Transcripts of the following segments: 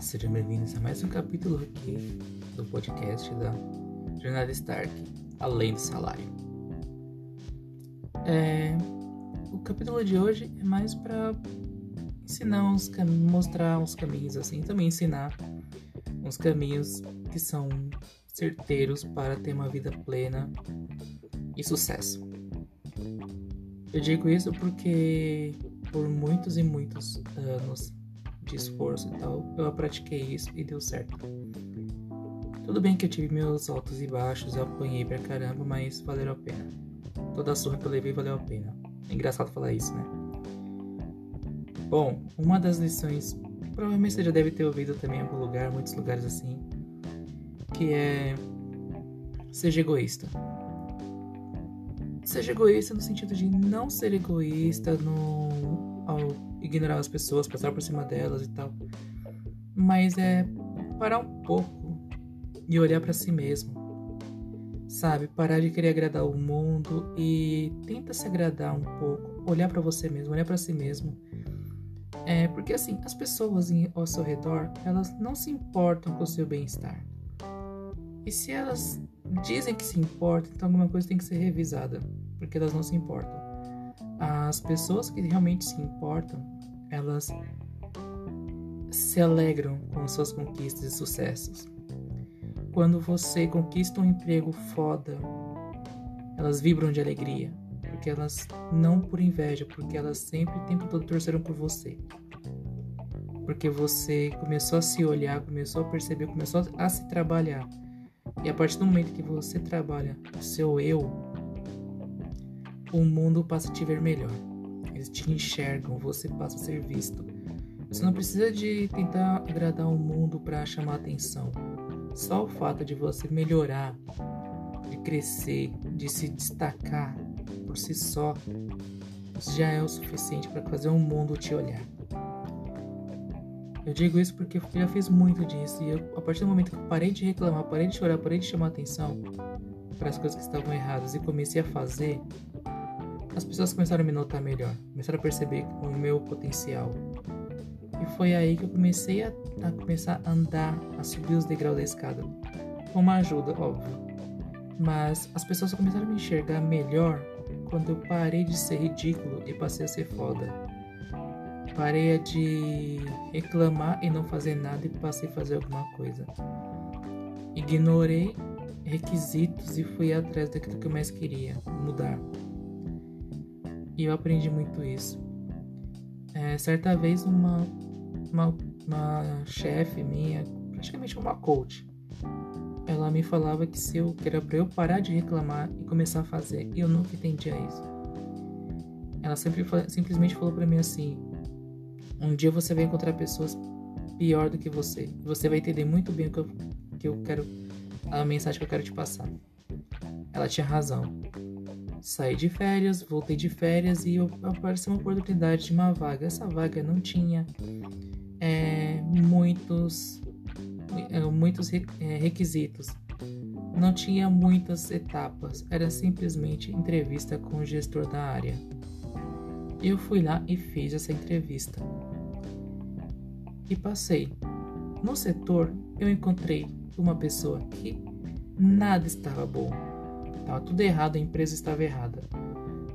Sejam bem-vindos a mais um capítulo aqui do podcast da Jornada Stark, Além do Salário. É, o capítulo de hoje é mais para ensinar uns mostrar uns caminhos assim, também ensinar uns caminhos que são certeiros para ter uma vida plena e sucesso. Eu digo isso porque por muitos e muitos anos de esforço e tal, eu pratiquei isso e deu certo. Tudo bem que eu tive meus altos e baixos, eu apanhei pra caramba, mas valeu a pena. Toda a surra que eu levei valeu a pena. É engraçado falar isso, né? Bom, uma das lições, provavelmente você já deve ter ouvido também em algum lugar, muitos lugares assim, que é seja egoísta. Seja egoísta no sentido de não ser egoísta no, ao ignorar as pessoas, passar por cima delas e tal. Mas é parar um pouco e olhar para si mesmo. Sabe, parar de querer agradar o mundo e tenta se agradar um pouco, olhar para você mesmo, olhar para si mesmo. É, porque assim, as pessoas ao seu redor, elas não se importam com o seu bem-estar. E se elas dizem que se importam, então alguma coisa tem que ser revisada, porque elas não se importam. As pessoas que realmente se importam, elas se alegram com suas conquistas e sucessos. Quando você conquista um emprego foda, elas vibram de alegria, porque elas não por inveja, porque elas sempre o tempo todo torceram por você. Porque você começou a se olhar, começou a perceber, começou a se trabalhar. E a partir do momento que você trabalha o seu eu, o mundo passa a te ver melhor. Eles te enxergam, você passa a ser visto. Você não precisa de tentar agradar o mundo para chamar atenção. Só o fato de você melhorar, de crescer, de se destacar por si só, já é o suficiente para fazer o mundo te olhar. Eu digo isso porque eu já fiz muito disso e eu, a partir do momento que eu parei de reclamar, parei de chorar, parei de chamar atenção para as coisas que estavam erradas e comecei a fazer, as pessoas começaram a me notar melhor, começaram a perceber o meu potencial. E foi aí que eu comecei a, a começar a andar, a subir os degraus da escada. Com uma ajuda, óbvio. Mas as pessoas começaram a me enxergar melhor quando eu parei de ser ridículo e passei a ser foda. Parei de reclamar e não fazer nada e passei a fazer alguma coisa. Ignorei requisitos e fui atrás daquilo que eu mais queria, mudar. E eu aprendi muito isso. É, certa vez uma, uma, uma chefe minha, praticamente uma coach, ela me falava que se eu que era eu parar de reclamar e começar a fazer, e eu nunca entendia isso. Ela sempre simplesmente falou para mim assim: um dia você vai encontrar pessoas pior do que você, você vai entender muito bem o que eu, que eu quero, a mensagem que eu quero te passar. Ela tinha razão. Saí de férias, voltei de férias e apareceu uma oportunidade de uma vaga. Essa vaga não tinha é, muitos, é, muitos é, requisitos, não tinha muitas etapas, era simplesmente entrevista com o gestor da área. Eu fui lá e fiz essa entrevista. E passei. No setor, eu encontrei uma pessoa que nada estava bom Estava tudo errado, a empresa estava errada.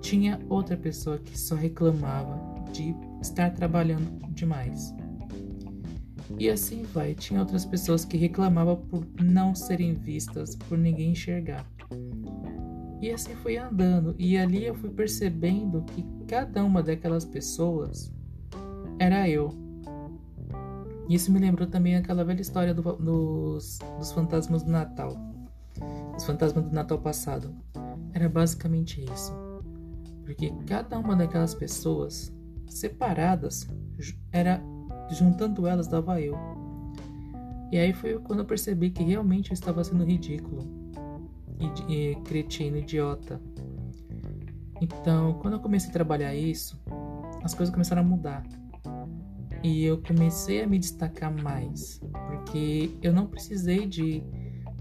Tinha outra pessoa que só reclamava de estar trabalhando demais. E assim vai. Tinha outras pessoas que reclamavam por não serem vistas, por ninguém enxergar. E assim foi andando. E ali eu fui percebendo que cada uma daquelas pessoas era eu. Isso me lembrou também aquela velha história do, dos, dos fantasmas do Natal os fantasmas do Natal passado. Era basicamente isso. Porque cada uma daquelas pessoas separadas era juntando elas dava eu. E aí foi quando eu percebi que realmente eu estava sendo ridículo e, e cretino, idiota. Então, quando eu comecei a trabalhar isso, as coisas começaram a mudar. E eu comecei a me destacar mais, porque eu não precisei de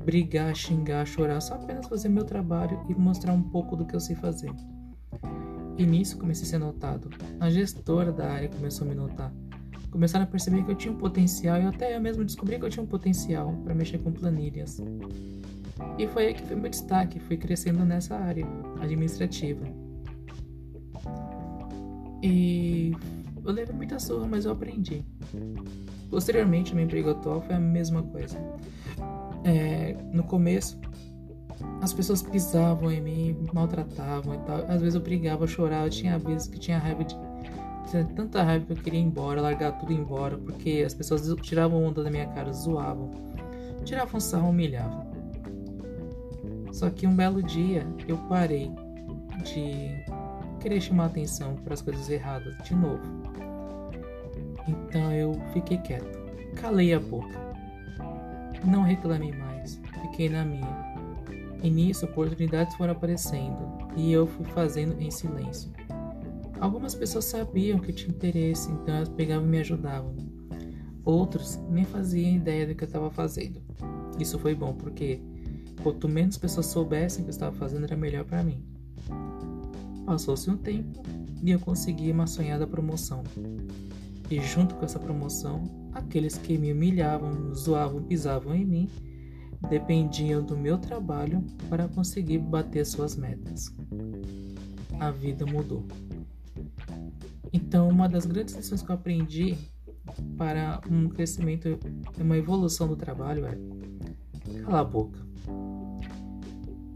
brigar, xingar, chorar, só apenas fazer meu trabalho e mostrar um pouco do que eu sei fazer. E nisso comecei a ser notado. A gestora da área começou a me notar. começaram a perceber que eu tinha um potencial e até eu mesmo descobri que eu tinha um potencial para mexer com planilhas. E foi aí que foi meu destaque, fui crescendo nessa área administrativa. E eu levei muita surra, mas eu aprendi. Posteriormente, meu emprego atual foi a mesma coisa. É, no começo, as pessoas pisavam em mim, maltratavam e tal. Às vezes eu brigava, chorava, tinha vezes que tinha raiva de. Tinha tanta raiva que eu queria ir embora, largar tudo embora, porque as pessoas tiravam onda da minha cara, zoavam, tiravam sarro, humilhavam. Só que um belo dia eu parei de querer chamar atenção para as coisas erradas de novo. Então eu fiquei quieto, calei a boca, não reclamei mais, fiquei na minha. E nisso oportunidades foram aparecendo e eu fui fazendo em silêncio. Algumas pessoas sabiam que eu tinha interesse, então elas pegavam e me ajudavam. Outros nem faziam ideia do que eu estava fazendo. Isso foi bom porque quanto menos pessoas soubessem o que eu estava fazendo, era melhor para mim. Passou-se um tempo e eu consegui uma sonhada promoção. E junto com essa promoção, aqueles que me humilhavam, zoavam, pisavam em mim dependiam do meu trabalho para conseguir bater suas metas. A vida mudou. Então, uma das grandes lições que eu aprendi para um crescimento uma evolução do trabalho é cala a boca.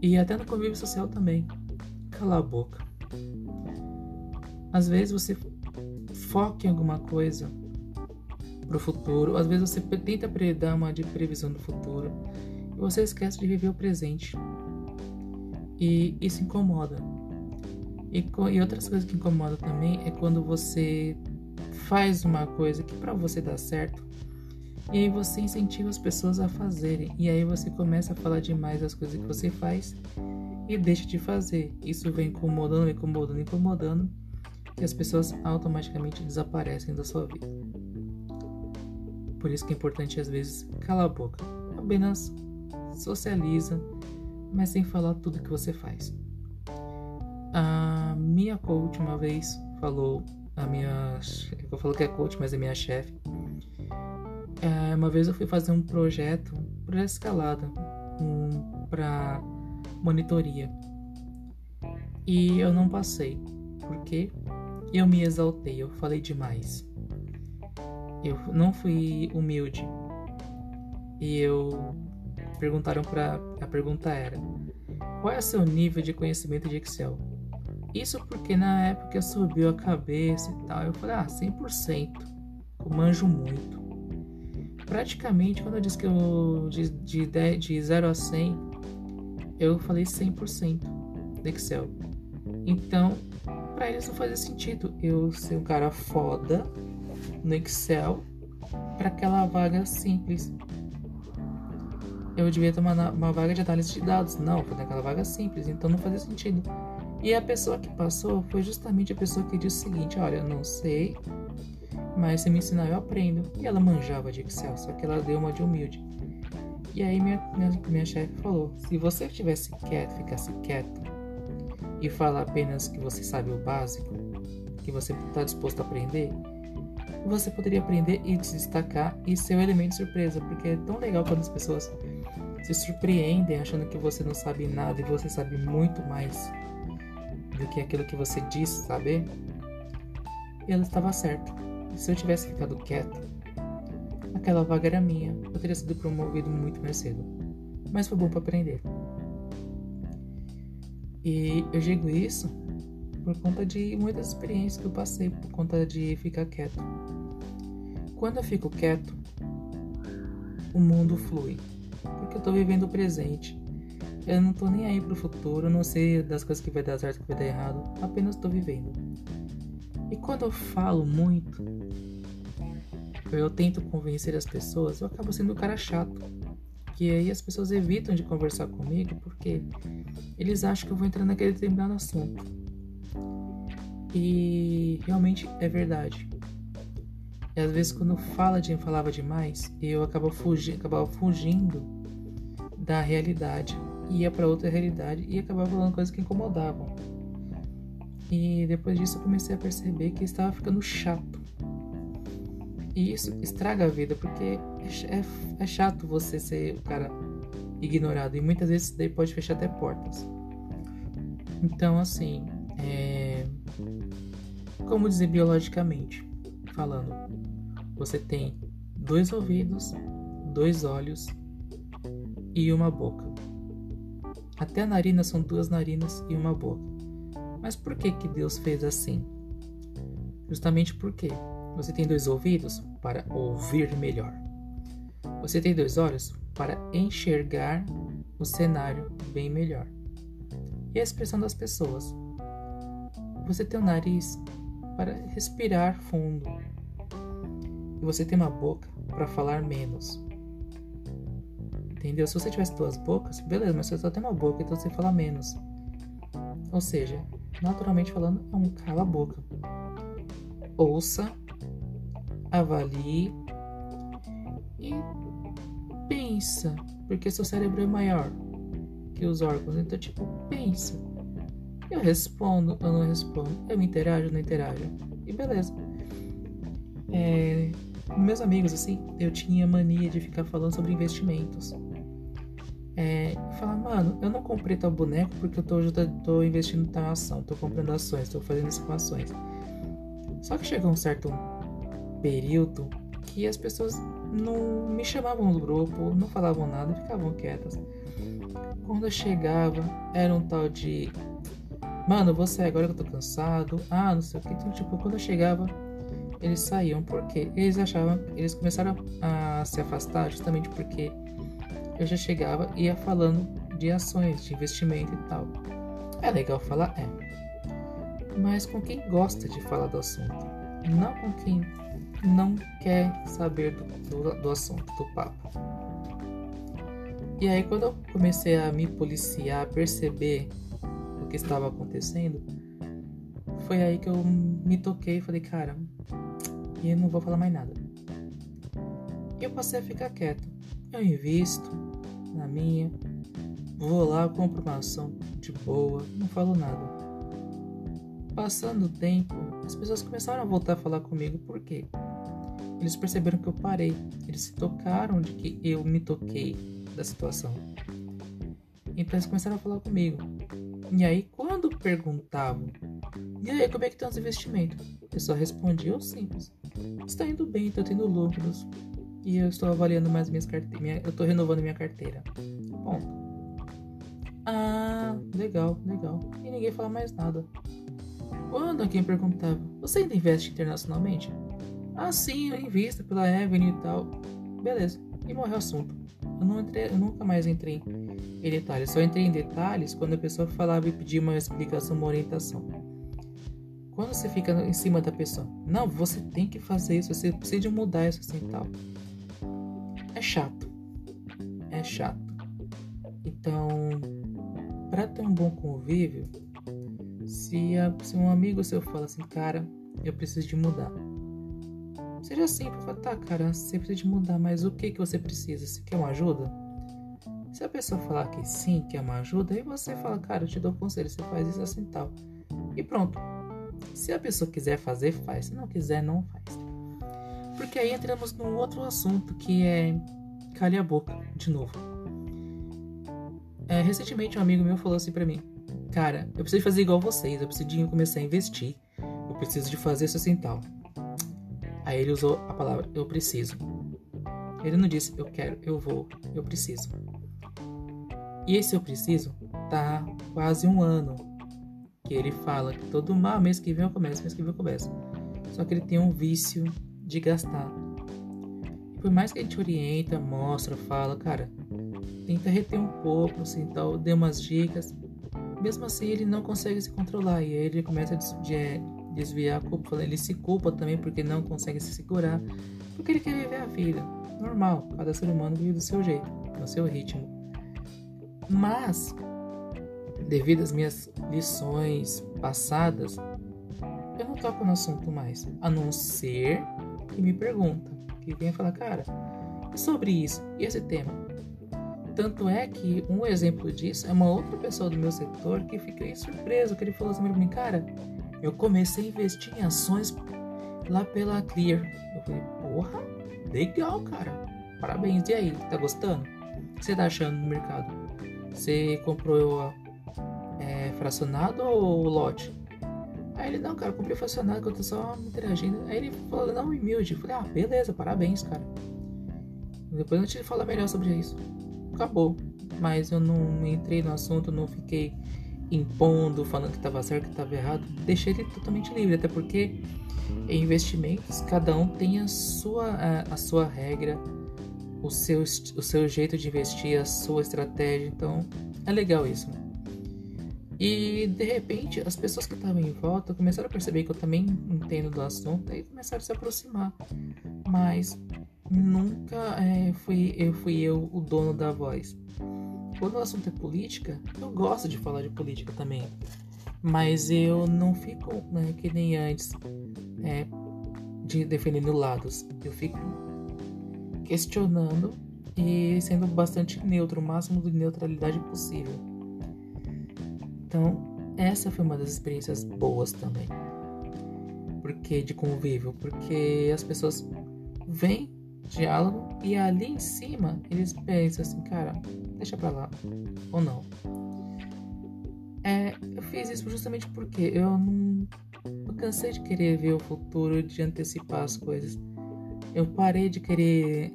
E até no convívio social também, cala a boca. Às vezes você foca em alguma coisa para o futuro, às vezes você tenta dar uma de previsão do futuro, e você esquece de viver o presente. E isso incomoda. E, e outras coisas que incomodam também é quando você faz uma coisa que para você dá certo e aí você incentiva as pessoas a fazerem e aí você começa a falar demais das coisas que você faz e deixa de fazer. Isso vem incomodando, incomodando, incomodando e as pessoas automaticamente desaparecem da sua vida. Por isso que é importante às vezes calar a boca, apenas socializa, mas sem falar tudo que você faz. A minha coach uma vez falou, a minha, eu falo que é coach, mas é minha chefe. É, uma vez eu fui fazer um projeto para escalada, um, para monitoria, e eu não passei, porque eu me exaltei, eu falei demais. Eu não fui humilde e eu perguntaram para a pergunta era: qual é o seu nível de conhecimento de Excel? Isso porque na época subiu a cabeça e tal. Eu falei: ah, 100%. Eu manjo muito. Praticamente, quando eu disse que eu de, de, de 0 a 100, eu falei 100% de Excel. Então, para eles não fazia sentido eu ser um cara foda no Excel para aquela vaga simples eu devia uma, uma vaga de análise de dados. Não, foi naquela vaga simples, então não fazia sentido. E a pessoa que passou foi justamente a pessoa que disse o seguinte: Olha, eu não sei, mas se me ensinar eu aprendo. E ela manjava de Excel, só que ela deu uma de humilde. E aí minha, minha, minha chefe falou: Se você estivesse quieto, ficasse quieto e falar apenas que você sabe o básico, que você está disposto a aprender, você poderia aprender e se destacar e ser um elemento de surpresa, porque é tão legal quando as pessoas se surpreendem achando que você não sabe nada e você sabe muito mais do que aquilo que você diz saber. E ela estava certa. Se eu tivesse ficado quieto, aquela vaga era minha. Eu teria sido promovido muito mais cedo. Mas foi bom para aprender. E eu digo isso por conta de muitas experiências que eu passei, por conta de ficar quieto. Quando eu fico quieto, o mundo flui porque eu tô vivendo o presente. Eu não tô nem aí pro futuro, eu não sei das coisas que vai dar certo que vai dar errado, apenas tô vivendo. E quando eu falo muito, eu tento convencer as pessoas, eu acabo sendo um cara chato. Que aí as pessoas evitam de conversar comigo porque eles acham que eu vou entrar naquele determinado assunto. E realmente é verdade. E às vezes quando fala de falava demais, eu acabava fugindo, acabava fugindo da realidade, ia para outra realidade e acabava falando coisas que incomodavam. E depois disso eu comecei a perceber que estava ficando chato. E isso estraga a vida, porque é, é, é chato você ser o cara ignorado. E muitas vezes isso daí pode fechar até portas. Então, assim, é... como dizer biologicamente falando, você tem dois ouvidos, dois olhos e uma boca. Até a narina são duas narinas e uma boca. Mas por que que Deus fez assim? Justamente porque você tem dois ouvidos para ouvir melhor. Você tem dois olhos para enxergar o cenário bem melhor. E a expressão das pessoas. Você tem o um nariz para respirar fundo. E você tem uma boca para falar menos. Entendeu? Se você tivesse duas bocas, beleza, mas você só tem uma boca, então você fala menos. Ou seja, naturalmente falando, é um cala-boca. Ouça, avalie e pensa, porque seu cérebro é maior que os órgãos, então tipo, pensa. Eu respondo, eu não respondo, eu interajo, não interajo. E beleza. É, meus amigos, assim, eu tinha mania de ficar falando sobre investimentos. É, falar, mano, eu não comprei tal boneco porque eu tô, eu tô investindo em tal ação, tô comprando ações, tô fazendo isso com ações. Só que chegou um certo período que as pessoas não me chamavam no grupo, não falavam nada, ficavam quietas. Quando eu chegava, era um tal de. Mano, você agora que eu tô cansado. Ah, não sei o que. Então, tipo, quando eu chegava, eles saíam. Por quê? Eles achavam. Eles começaram a se afastar justamente porque eu já chegava e ia falando de ações, de investimento e tal. É legal falar? É. Mas com quem gosta de falar do assunto. Não com quem não quer saber do, do, do assunto, do papo. E aí, quando eu comecei a me policiar, a perceber o que estava acontecendo, foi aí que eu me toquei e falei, cara, eu não vou falar mais nada. E eu passei a ficar quieto. Eu invisto na minha, vou lá, compro uma ação de boa, não falo nada. Passando o tempo, as pessoas começaram a voltar a falar comigo, por quê? Eles perceberam que eu parei, eles se tocaram de que eu me toquei da situação. Então eles começaram a falar comigo. E aí, quando perguntavam, e aí, como é que estão os investimentos? Eu só respondia o simples. Está indo bem, estou tendo lucros. E eu estou avaliando mais minhas carteiras. Minha, eu estou renovando minha carteira. Bom. Ah, legal, legal. E ninguém fala mais nada. Quando alguém perguntava, você ainda investe internacionalmente? Ah, sim, eu invisto pela Avenue e tal. Beleza. E morreu o assunto. Eu, não entrei, eu nunca mais entrei em detalhes. Só entrei em detalhes quando a pessoa falava e pedia uma explicação, uma orientação. Quando você fica em cima da pessoa, não, você tem que fazer isso, você precisa mudar isso assim e tal. É chato. É chato. Então, para ter um bom convívio, se, a, se um amigo seu fala assim, cara, eu preciso de mudar Seja simples, fala, tá, cara, você precisa de mudar, mas o que que você precisa? Você quer uma ajuda? Se a pessoa falar que sim, quer uma ajuda, aí você fala, cara, eu te dou conselho, você faz isso assim tal. E pronto. Se a pessoa quiser fazer, faz. Se não quiser, não faz. Porque aí entramos num outro assunto que é calha a boca, de novo. É, recentemente um amigo meu falou assim para mim, cara, eu preciso fazer igual vocês, eu preciso começar a investir, eu preciso de fazer isso assim tal. Aí ele usou a palavra eu preciso. Ele não disse eu quero, eu vou, eu preciso. E esse eu preciso tá quase um ano que ele fala que todo mal, mês que vem eu começo, mês que vem eu começo. Só que ele tem um vício de gastar. E por mais que a gente orienta, mostra, fala, cara, tenta reter um pouco, assim, tal, dê umas dicas. Mesmo assim, ele não consegue se controlar e aí ele começa a desviar a culpa. Ele se culpa também porque não consegue se segurar, porque ele quer viver a vida normal. Cada ser humano vive do seu jeito, no seu ritmo. Mas, devido às minhas lições passadas, eu não toco no assunto mais, a não ser que me pergunta, que venha falar, cara, sobre isso, e esse tema? Tanto é que um exemplo disso é uma outra pessoa do meu setor que fiquei surpreso, que ele falou assim pra mim, cara, eu comecei a investir em ações lá pela Clear. Eu falei, porra, legal, cara. Parabéns. E aí, tá gostando? O que você tá achando no mercado? Você comprou é, fracionado ou lote? Aí ele, não, cara, comprei fracionado que eu tô só interagindo. Aí ele falou, não, humilde. Eu falei, ah, beleza, parabéns, cara. Depois a gente fala melhor sobre isso. Acabou. Mas eu não entrei no assunto, não fiquei impondo, falando que estava certo, que estava errado. Deixei ele totalmente livre, até porque em investimentos cada um tem a sua, a, a sua regra, o seu, o seu jeito de investir, a sua estratégia. Então é legal isso. E de repente as pessoas que estavam em volta começaram a perceber que eu também entendo do assunto e começaram a se aproximar. Mas nunca é, fui, eu fui eu o dono da voz. Quando o assunto é política, eu gosto de falar de política também. Mas eu não fico né, que nem antes é, de defendendo lados. Eu fico questionando e sendo bastante neutro, o máximo de neutralidade possível. Então, essa foi uma das experiências boas também. Porque de convívio, porque as pessoas vêm diálogo e ali em cima eles pensam assim, cara, deixa pra lá ou não. É, eu fiz isso justamente porque eu não eu cansei de querer ver o futuro, de antecipar as coisas. Eu parei de querer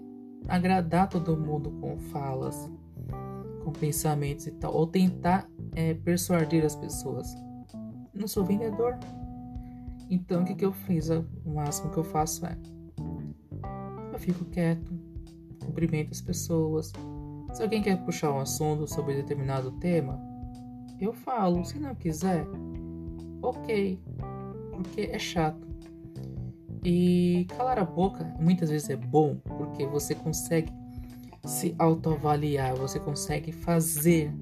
agradar todo mundo com falas, com pensamentos e tal, ou tentar é, persuadir as pessoas. Não sou vendedor. Então o que, que eu fiz? O máximo que eu faço é fico quieto, cumprimento as pessoas. Se alguém quer puxar um assunto sobre determinado tema, eu falo. Se não quiser, ok, porque é chato. E calar a boca muitas vezes é bom porque você consegue se autoavaliar, você consegue fazer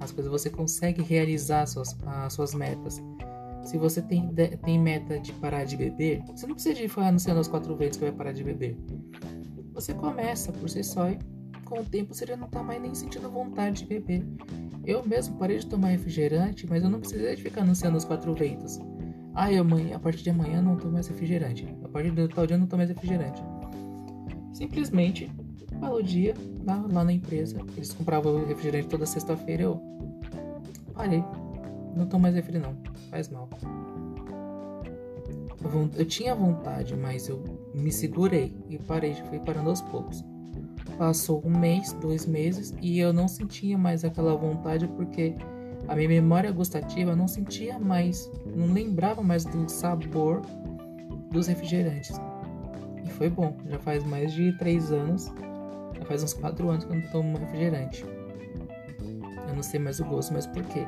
as coisas, você consegue realizar as suas, as suas metas. Se você tem, tem meta de parar de beber, você não precisa de ficar anunciando aos quatro vezes que vai parar de beber. Você começa por si só e com o tempo você já não tá mais nem sentindo vontade de beber. Eu mesmo parei de tomar refrigerante, mas eu não precisei de ficar anunciando os quatro ventos. Ah, eu, amanhã, a partir de amanhã não tomo mais refrigerante. A partir do tal dia eu não tomo mais refrigerante. Simplesmente, falou dia, lá, lá na empresa, eles compravam refrigerante toda sexta-feira, eu parei. Não tomo mais refri não, faz mal. Eu tinha vontade, mas eu me segurei e parei, fui parando aos poucos. Passou um mês, dois meses e eu não sentia mais aquela vontade porque a minha memória gustativa não sentia mais, não lembrava mais do sabor dos refrigerantes. E foi bom, já faz mais de três anos, já faz uns quatro anos que eu não tomo refrigerante. Eu não sei mais o gosto, mas por quê?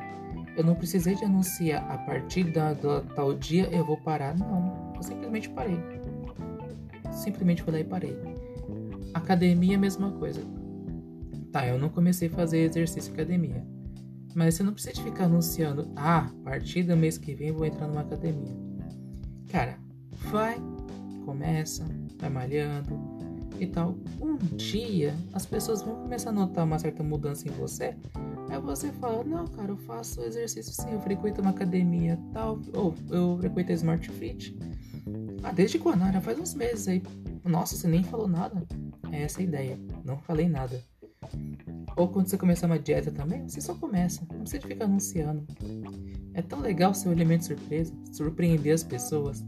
Eu não precisei de anunciar a partir da, da tal dia eu vou parar, não. Eu simplesmente parei. Simplesmente lá e parei. Academia, mesma coisa. Tá, eu não comecei a fazer exercício academia. Mas você não precisa ficar anunciando, ah, a partir do mês que vem vou entrar numa academia. Cara, vai, começa, vai malhando e tal. Um dia as pessoas vão começar a notar uma certa mudança em você Aí você fala, não, cara, eu faço exercício sim, eu frequento uma academia tal, ou eu frequento a Smart Fit. Ah, desde quando? Ah, já faz uns meses aí. Nossa, você nem falou nada. É essa a ideia. Não falei nada. Ou quando você começar uma dieta também, você só começa. Não precisa ficar anunciando. É tão legal ser um elemento surpresa, surpreender as pessoas.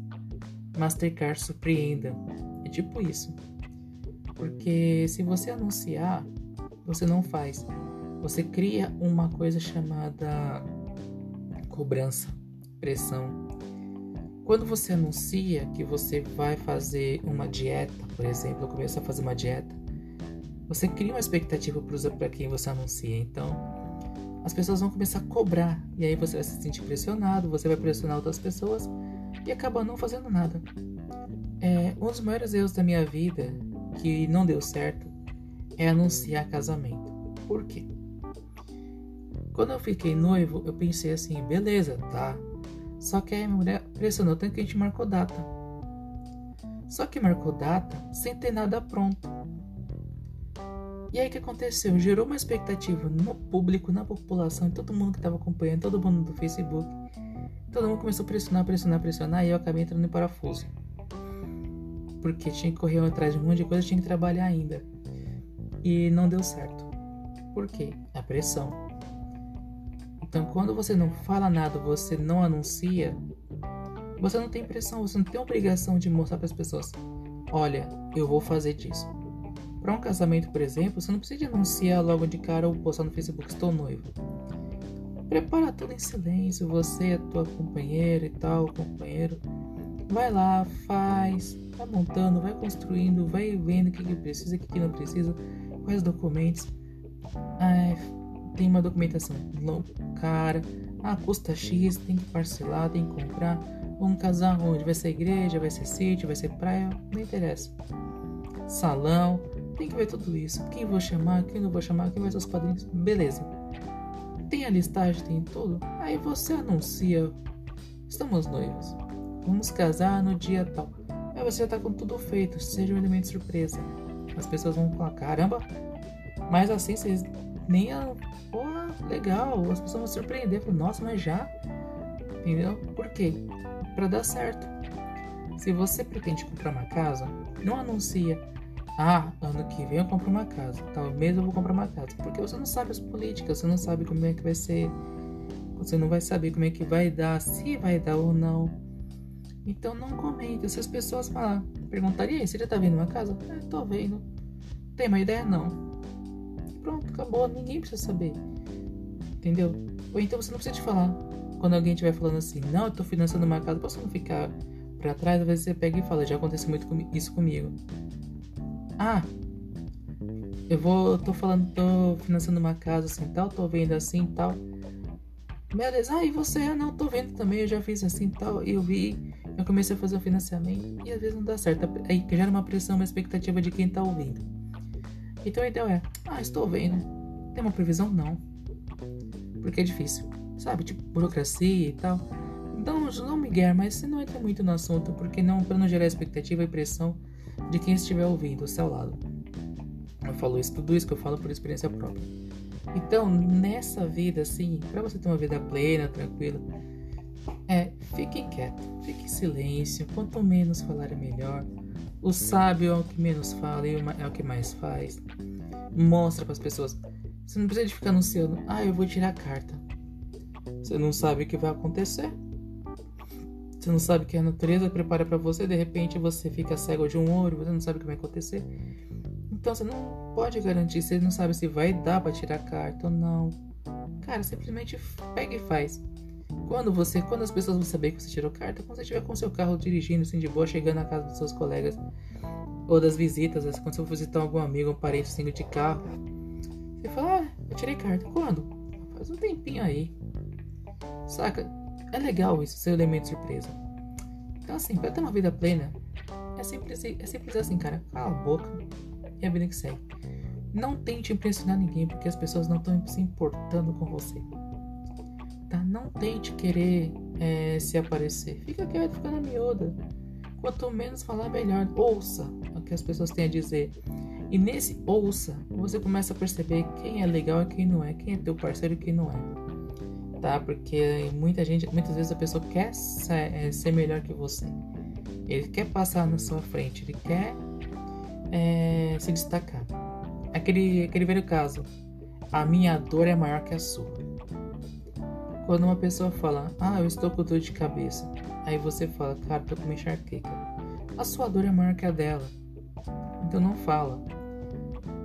Mastercard surpreenda. É tipo isso. Porque se você anunciar, você não faz você cria uma coisa chamada cobrança, pressão. Quando você anuncia que você vai fazer uma dieta, por exemplo, começa a fazer uma dieta, você cria uma expectativa para quem você anuncia. Então, as pessoas vão começar a cobrar e aí você vai se sentir pressionado, você vai pressionar outras pessoas e acaba não fazendo nada. É, um dos maiores erros da minha vida que não deu certo é anunciar casamento. Por quê? Quando eu fiquei noivo, eu pensei assim, beleza, tá? Só que a mulher pressionou tanto que a gente marcou data. Só que marcou data sem ter nada pronto. E aí o que aconteceu? Gerou uma expectativa no público, na população, em todo mundo que estava acompanhando, todo mundo do Facebook. Todo mundo começou a pressionar, pressionar, pressionar e eu acabei entrando em parafuso. porque tinha que correr atrás de um monte de coisa, tinha que trabalhar ainda. E não deu certo. Por quê? A pressão. Então, quando você não fala nada, você não anuncia, você não tem pressão, você não tem obrigação de mostrar para as pessoas: olha, eu vou fazer disso. Para um casamento, por exemplo, você não precisa anunciar logo de cara ou postar no Facebook: estou noivo. Prepara tudo em silêncio, você, a tua companheira e tal, companheiro. Vai lá, faz, vai montando, vai construindo, vai vendo o que, que precisa, o que, que não precisa, quais documentos. Ah, tem uma documentação cara, ah, custa X, tem que parcelar, tem que comprar. Vamos casar onde? Vai ser igreja, vai ser sítio, vai ser praia, não interessa. Salão, tem que ver tudo isso. Quem vou chamar, quem não vou chamar, quem vai ser os padrinhos, beleza. Tem a listagem, tem tudo. Aí você anuncia, estamos noivos, vamos casar no dia tal. Aí você já tá com tudo feito, seja um elemento surpresa. As pessoas vão falar, caramba, mas assim vocês nem a. Porra, legal, as pessoas vão surpreender. Falam, Nossa, mas já? Entendeu? Por quê? Para dar certo. Se você pretende comprar uma casa, não anuncia. Ah, ano que vem eu compro uma casa. Talvez eu vou comprar uma casa. Porque você não sabe as políticas, você não sabe como é que vai ser. Você não vai saber como é que vai dar, se vai dar ou não. Então não comente. Se as pessoas falar, perguntaria, você já tá vendo uma casa? É, tô vendo. Tem uma ideia? Não pronto, acabou, ninguém precisa saber. Entendeu? Ou então você não precisa te falar. Quando alguém estiver falando assim, não, eu tô financiando uma casa, posso não ficar pra trás? Às vezes você pega e fala, já aconteceu muito isso comigo. Ah, eu vou, tô falando, tô financiando uma casa assim tal, tô vendo assim tal. Beleza, ah, e você? Ah, não, tô vendo também, eu já fiz assim tal, e eu vi, eu comecei a fazer o financiamento, e às vezes não dá certo. Aí gera uma pressão, uma expectativa de quem tá ouvindo. Então a ideia é, ah, estou vendo. Tem uma previsão? Não. Porque é difícil. Sabe? Tipo, burocracia e tal. Então não me guerra, mas você não entra muito no assunto, porque não, para não gerar expectativa e pressão de quem estiver ouvindo ao seu lado. Eu falo isso, tudo isso que eu falo por experiência própria. Então, nessa vida, assim, para você ter uma vida plena, tranquila, é, fique quieto, fique em silêncio, quanto menos falar é melhor. O sábio é o que menos fala e é o que mais faz. Mostra para as pessoas. Você não precisa de ficar anunciando, ah, eu vou tirar a carta. Você não sabe o que vai acontecer. Você não sabe que a natureza prepara para você, de repente você fica cego de um olho, você não sabe o que vai acontecer. Então você não pode garantir, você não sabe se vai dar para tirar a carta ou não. Cara, simplesmente pega e faz. Quando você, quando as pessoas vão saber que você tirou carta, quando você estiver com seu carro dirigindo assim de boa, chegando na casa dos seus colegas ou das visitas, assim, quando você for visitar algum amigo, um parente assim de carro, você fala, ah, eu tirei carta. Quando? Faz um tempinho aí. Saca? É legal isso, ser elemento surpresa. Então assim, pra ter uma vida plena, é simples, é simples assim, cara. Cala a boca e a vida que segue. Não tente impressionar ninguém, porque as pessoas não estão se importando com você tá? Não tente querer é, se aparecer. Fica quieto, fica na miúda. Quanto menos falar, melhor. Ouça o que as pessoas têm a dizer. E nesse ouça, você começa a perceber quem é legal e quem não é, quem é teu parceiro e quem não é. Tá? Porque muita gente, muitas vezes a pessoa quer ser, é, ser melhor que você. Ele quer passar na sua frente, ele quer é, se destacar. Aquele, aquele velho caso. A minha dor é maior que a sua. Quando uma pessoa fala, ah, eu estou com dor de cabeça, aí você fala, cara, tô com uma enxaqueca. A sua dor é maior que a dela. Então não fala.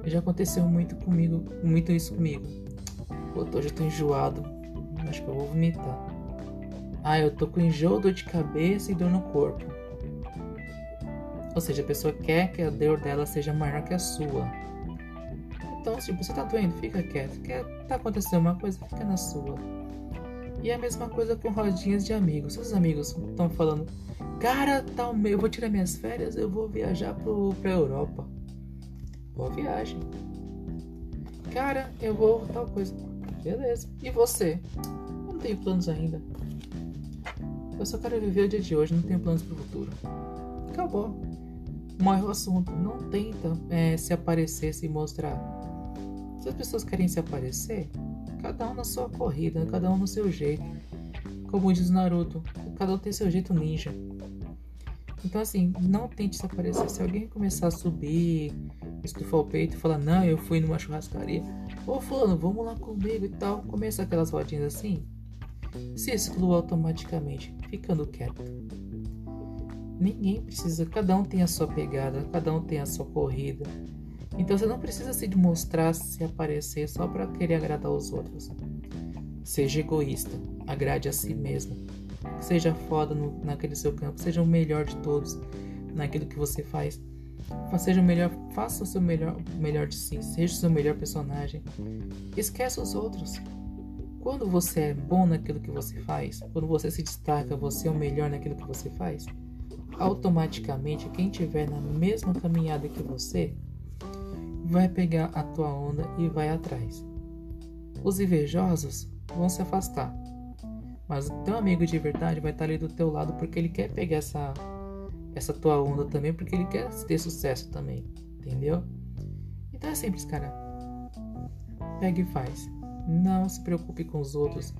Já aconteceu muito comigo, muito isso comigo. Pô, hoje eu tô enjoado. Acho que eu vou vomitar. Ah, eu tô com enjoo, dor de cabeça e dor no corpo. Ou seja, a pessoa quer que a dor dela seja maior que a sua. Então, se você tá doendo, fica quieto. Quer tá acontecendo uma coisa, fica na sua. E é a mesma coisa com rodinhas de amigos. Seus amigos estão falando, cara, tal, eu vou tirar minhas férias, eu vou viajar pro, pra Europa. Boa viagem. Cara, eu vou tal coisa. Beleza. E você? Eu não tenho planos ainda. Eu só quero viver o dia de hoje, não tenho planos pro futuro. Acabou. Morre o assunto. Não tenta é, se aparecer, se mostrar. Se as pessoas querem se aparecer, Cada um na sua corrida, cada um no seu jeito. Como diz Naruto, cada um tem seu jeito ninja. Então, assim, não tente se aparecer. Se alguém começar a subir, estufar o peito e falar, não, eu fui numa churrascaria, ô fulano, vamos lá comigo e tal, começa aquelas rodinhas assim, se exclua automaticamente, ficando quieto. Ninguém precisa, cada um tem a sua pegada, cada um tem a sua corrida. Então você não precisa se demonstrar, se aparecer só para querer agradar os outros. Seja egoísta, agrade a si mesmo. Seja foda no, naquele seu campo, seja o melhor de todos naquilo que você faz. Seja o melhor, faça o seu melhor, melhor de si, seja o seu melhor personagem. Esqueça os outros. Quando você é bom naquilo que você faz, quando você se destaca, você é o melhor naquilo que você faz, automaticamente quem tiver na mesma caminhada que você vai pegar a tua onda e vai atrás. Os invejosos vão se afastar. Mas o teu amigo de verdade vai estar ali do teu lado porque ele quer pegar essa essa tua onda também, porque ele quer ter sucesso também, entendeu? Então é simples, cara. Pegue e faz. Não se preocupe com os outros.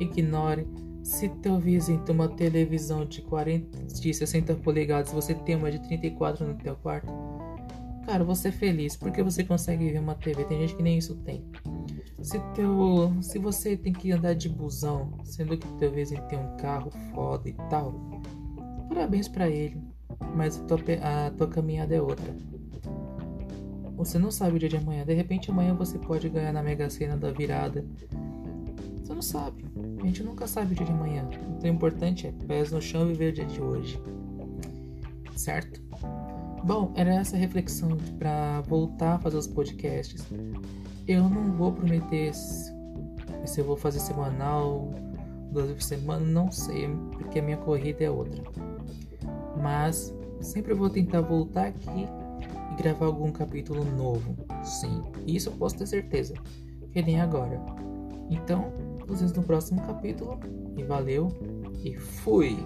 Ignore. Se teu vizinho tem uma televisão de 40, de 60 polegadas, você tem uma de 34 no teu quarto, cara, você é feliz porque você consegue ver uma TV. Tem gente que nem isso tem. Se, teu, se você tem que andar de busão, sendo que teu vizinho tem um carro foda e tal, parabéns para ele, mas a tua, a tua caminhada é outra. Você não sabe o dia de amanhã, de repente amanhã você pode ganhar na Mega Sena da virada. Você não sabe, a gente nunca sabe o dia de amanhã. Então o importante é pés no chão e viver o dia de hoje, certo? Bom, era essa reflexão para voltar a fazer os podcasts. Eu não vou prometer se eu vou fazer semanal, duas vezes por semana, não sei, porque a minha corrida é outra. Mas sempre vou tentar voltar aqui e gravar algum capítulo novo. Sim, isso eu posso ter certeza, que nem agora. Então, nos vemos no próximo capítulo e valeu e fui!